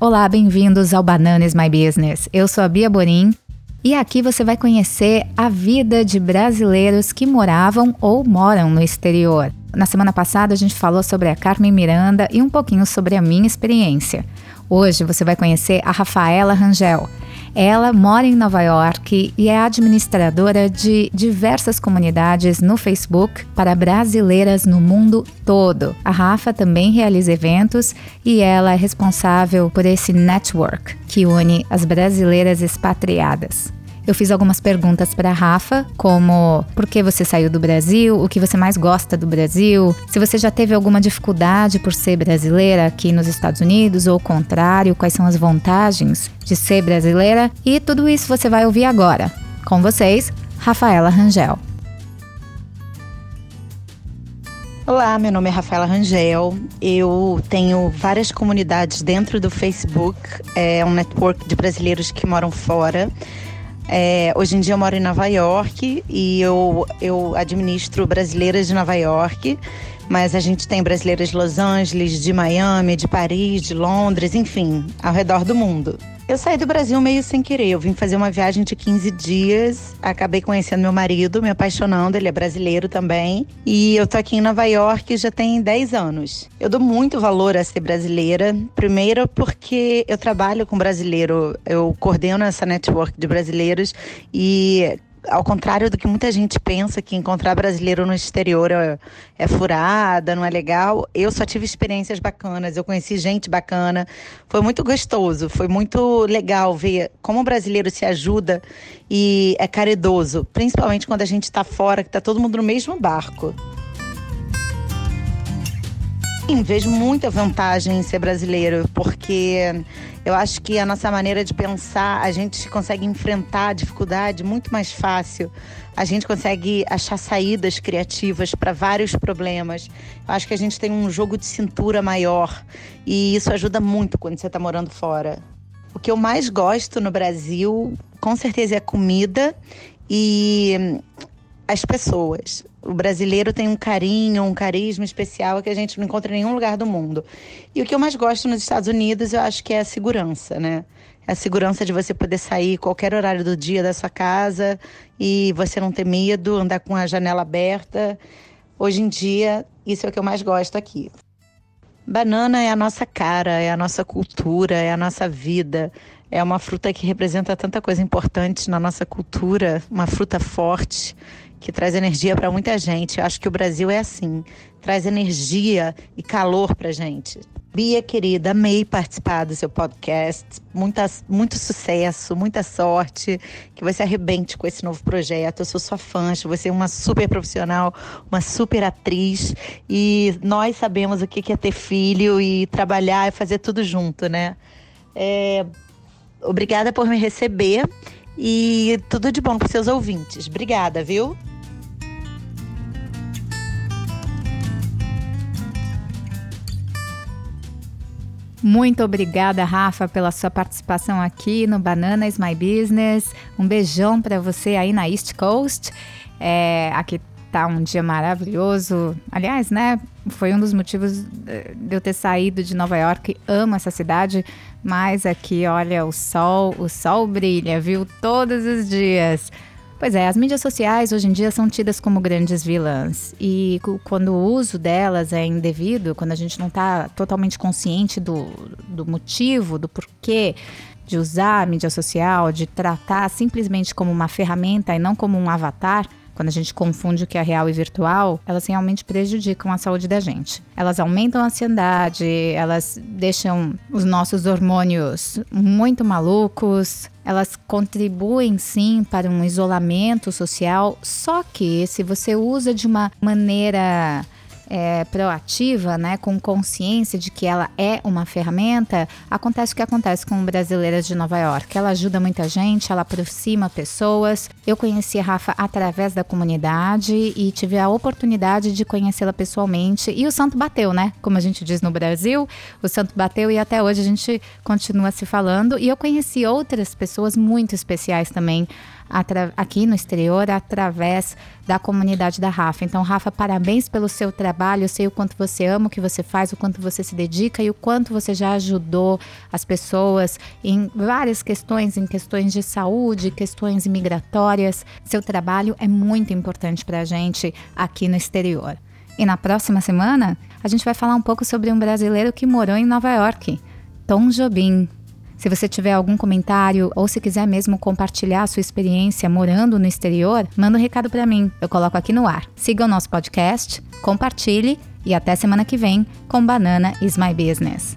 Olá, bem-vindos ao Bananas My Business. Eu sou a Bia Borim e aqui você vai conhecer a vida de brasileiros que moravam ou moram no exterior. Na semana passada a gente falou sobre a Carmen Miranda e um pouquinho sobre a minha experiência. Hoje você vai conhecer a Rafaela Rangel. Ela mora em Nova York e é administradora de diversas comunidades no Facebook para brasileiras no mundo todo. A Rafa também realiza eventos e ela é responsável por esse network que une as brasileiras expatriadas. Eu fiz algumas perguntas para Rafa, como por que você saiu do Brasil, o que você mais gosta do Brasil, se você já teve alguma dificuldade por ser brasileira aqui nos Estados Unidos ou o contrário, quais são as vantagens de ser brasileira e tudo isso você vai ouvir agora. Com vocês, Rafaela Rangel. Olá, meu nome é Rafaela Rangel. Eu tenho várias comunidades dentro do Facebook, é um network de brasileiros que moram fora. É, hoje em dia eu moro em Nova York e eu, eu administro brasileiras de Nova York, mas a gente tem brasileiras de Los Angeles, de Miami, de Paris, de Londres, enfim, ao redor do mundo. Eu saí do Brasil meio sem querer. Eu vim fazer uma viagem de 15 dias, acabei conhecendo meu marido, me apaixonando, ele é brasileiro também. E eu tô aqui em Nova York já tem 10 anos. Eu dou muito valor a ser brasileira. Primeiro porque eu trabalho com brasileiro, eu coordeno essa network de brasileiros e ao contrário do que muita gente pensa que encontrar brasileiro no exterior é, é, furada, não é legal, eu só tive experiências bacanas, eu conheci gente bacana, foi muito gostoso, foi muito legal ver como o brasileiro se ajuda e é caridoso, principalmente quando a gente está fora, que está todo mundo no mesmo barco. Sim, vejo muita vantagem em ser brasileiro, porque eu acho que a nossa maneira de pensar, a gente consegue enfrentar a dificuldade muito mais fácil. A gente consegue achar saídas criativas para vários problemas. Eu acho que a gente tem um jogo de cintura maior e isso ajuda muito quando você está morando fora. O que eu mais gosto no Brasil, com certeza, é a comida e as pessoas. O brasileiro tem um carinho, um carisma especial que a gente não encontra em nenhum lugar do mundo. E o que eu mais gosto nos Estados Unidos, eu acho que é a segurança, né? É a segurança de você poder sair qualquer horário do dia da sua casa e você não ter medo, andar com a janela aberta. Hoje em dia, isso é o que eu mais gosto aqui. Banana é a nossa cara, é a nossa cultura, é a nossa vida. É uma fruta que representa tanta coisa importante na nossa cultura, uma fruta forte que traz energia para muita gente. Eu acho que o Brasil é assim, traz energia e calor para gente. Bia, querida, amei participar do seu podcast. Muita, muito sucesso, muita sorte. Que você arrebente com esse novo projeto. Eu sou sua fã, você uma super profissional, uma super atriz. E nós sabemos o que é ter filho e trabalhar e fazer tudo junto, né? É, obrigada por me receber e tudo de bom para seus ouvintes. Obrigada, viu? Muito obrigada, Rafa, pela sua participação aqui no Bananas My Business. Um beijão para você aí na East Coast. É, aqui tá um dia maravilhoso. Aliás, né? Foi um dos motivos de eu ter saído de Nova York. Amo essa cidade, mas aqui, olha, o sol, o sol brilha, viu? Todos os dias. Pois é, as mídias sociais hoje em dia são tidas como grandes vilãs. E quando o uso delas é indevido, quando a gente não está totalmente consciente do, do motivo, do porquê de usar a mídia social, de tratar simplesmente como uma ferramenta e não como um avatar, quando a gente confunde o que é real e virtual, elas realmente prejudicam a saúde da gente. Elas aumentam a ansiedade, elas deixam os nossos hormônios muito malucos, elas contribuem sim para um isolamento social, só que se você usa de uma maneira é, proativa, né, com consciência de que ela é uma ferramenta, acontece o que acontece com brasileiras de Nova York. Ela ajuda muita gente, ela aproxima pessoas. Eu conheci a Rafa através da comunidade e tive a oportunidade de conhecê-la pessoalmente. E o santo bateu, né? Como a gente diz no Brasil, o santo bateu e até hoje a gente continua se falando. E eu conheci outras pessoas muito especiais também aqui no exterior através da comunidade da Rafa. Então, Rafa, parabéns pelo seu trabalho. Eu sei o quanto você ama o que você faz, o quanto você se dedica e o quanto você já ajudou as pessoas em várias questões, em questões de saúde, questões migratórias. Seu trabalho é muito importante para a gente aqui no exterior. E na próxima semana, a gente vai falar um pouco sobre um brasileiro que morou em Nova York, Tom Jobim. Se você tiver algum comentário ou se quiser mesmo compartilhar a sua experiência morando no exterior, manda um recado para mim. Eu coloco aqui no ar. Siga o nosso podcast, compartilhe e até semana que vem com Banana is My Business.